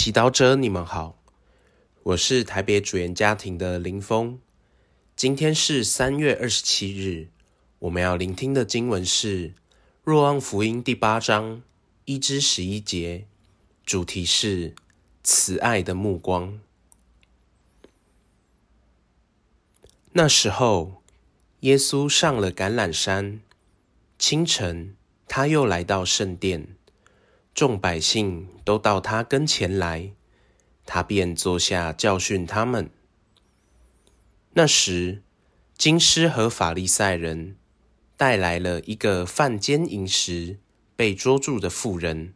祈祷者，你们好，我是台北主言家庭的林峰。今天是三月二十七日，我们要聆听的经文是《若望福音》第八章一至十一节，主题是慈爱的目光。那时候，耶稣上了橄榄山，清晨，他又来到圣殿。众百姓都到他跟前来，他便坐下教训他们。那时，经师和法利赛人带来了一个犯奸淫时被捉住的妇人，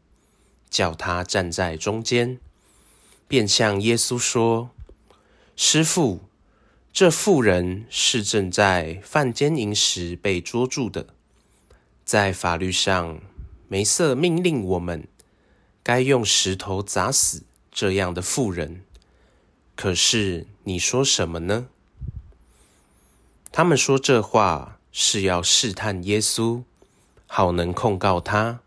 叫他站在中间，便向耶稣说：“师父，这妇人是正在犯奸淫时被捉住的，在法律上，梅瑟命令我们。”该用石头砸死这样的妇人，可是你说什么呢？他们说这话是要试探耶稣，好能控告他。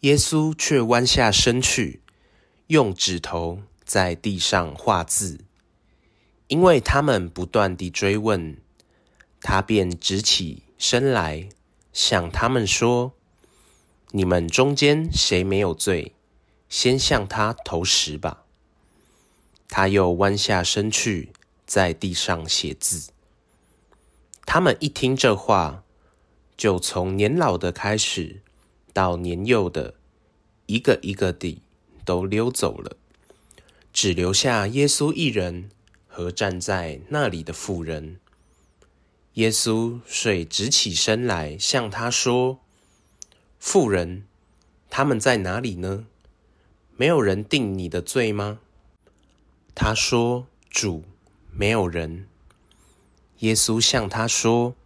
耶稣却弯下身去，用指头在地上画字。因为他们不断地追问，他便直起身来，向他们说。你们中间谁没有罪，先向他投石吧。他又弯下身去，在地上写字。他们一听这话，就从年老的开始，到年幼的，一个一个地都溜走了，只留下耶稣一人和站在那里的妇人。耶稣遂直起身来，向他说。富人，他们在哪里呢？没有人定你的罪吗？他说：“主，没有人。”耶稣向他说：“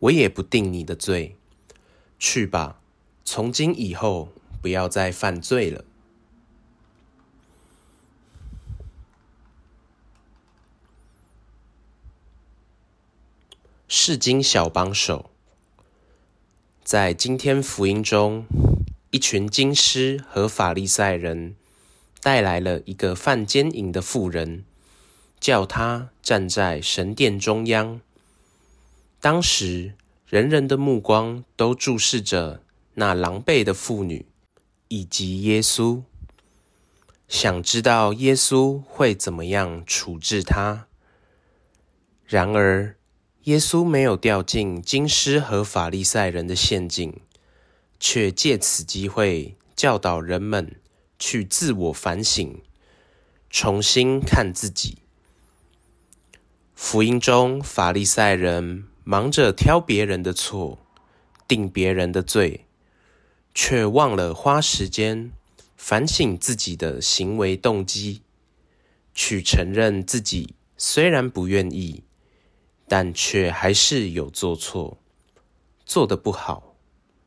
我也不定你的罪，去吧，从今以后不要再犯罪了。”圣经小帮手。在今天福音中，一群经师和法利赛人带来了一个犯奸淫的妇人，叫他站在神殿中央。当时，人人的目光都注视着那狼狈的妇女以及耶稣，想知道耶稣会怎么样处置她。然而，耶稣没有掉进经师和法利赛人的陷阱，却借此机会教导人们去自我反省，重新看自己。福音中，法利赛人忙着挑别人的错，定别人的罪，却忘了花时间反省自己的行为动机，去承认自己虽然不愿意。但却还是有做错，做得不好，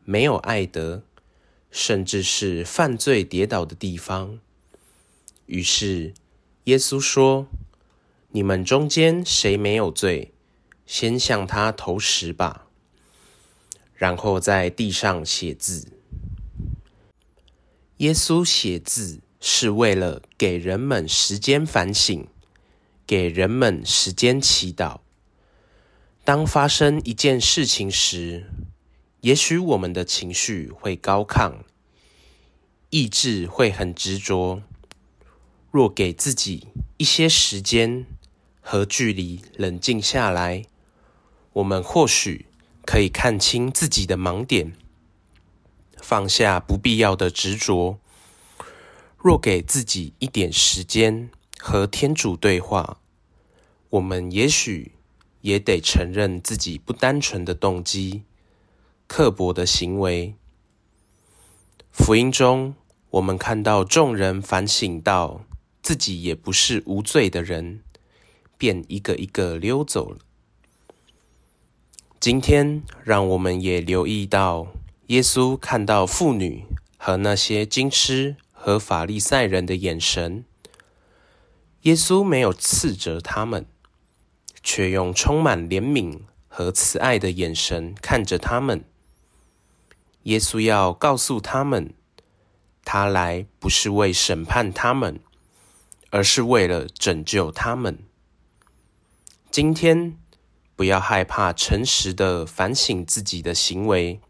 没有爱德，甚至是犯罪跌倒的地方。于是耶稣说：“你们中间谁没有罪，先向他投石吧。”然后在地上写字。耶稣写字是为了给人们时间反省，给人们时间祈祷。当发生一件事情时，也许我们的情绪会高亢，意志会很执着。若给自己一些时间和距离，冷静下来，我们或许可以看清自己的盲点，放下不必要的执着。若给自己一点时间和天主对话，我们也许。也得承认自己不单纯的动机、刻薄的行为。福音中，我们看到众人反省到自己也不是无罪的人，便一个一个溜走了。今天，让我们也留意到，耶稣看到妇女和那些经师和法利赛人的眼神，耶稣没有斥责他们。却用充满怜悯和慈爱的眼神看着他们。耶稣要告诉他们，他来不是为审判他们，而是为了拯救他们。今天不要害怕，诚实的反省自己的行为，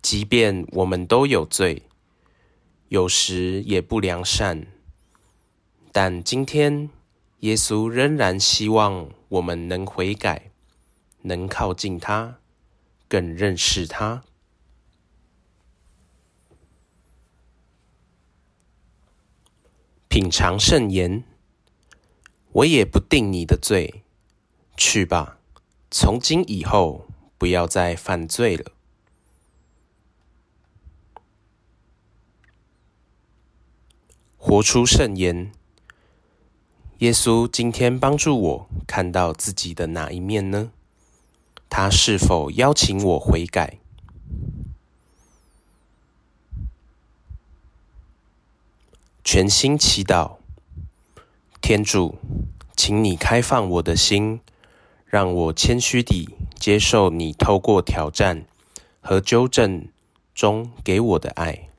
即便我们都有罪，有时也不良善，但今天耶稣仍然希望我们能悔改，能靠近他，更认识他。品尝圣言，我也不定你的罪。去吧，从今以后不要再犯罪了。活出圣言，耶稣今天帮助我看到自己的哪一面呢？他是否邀请我悔改？全心祈祷，天主，请你开放我的心。让我谦虚地接受你透过挑战和纠正中给我的爱。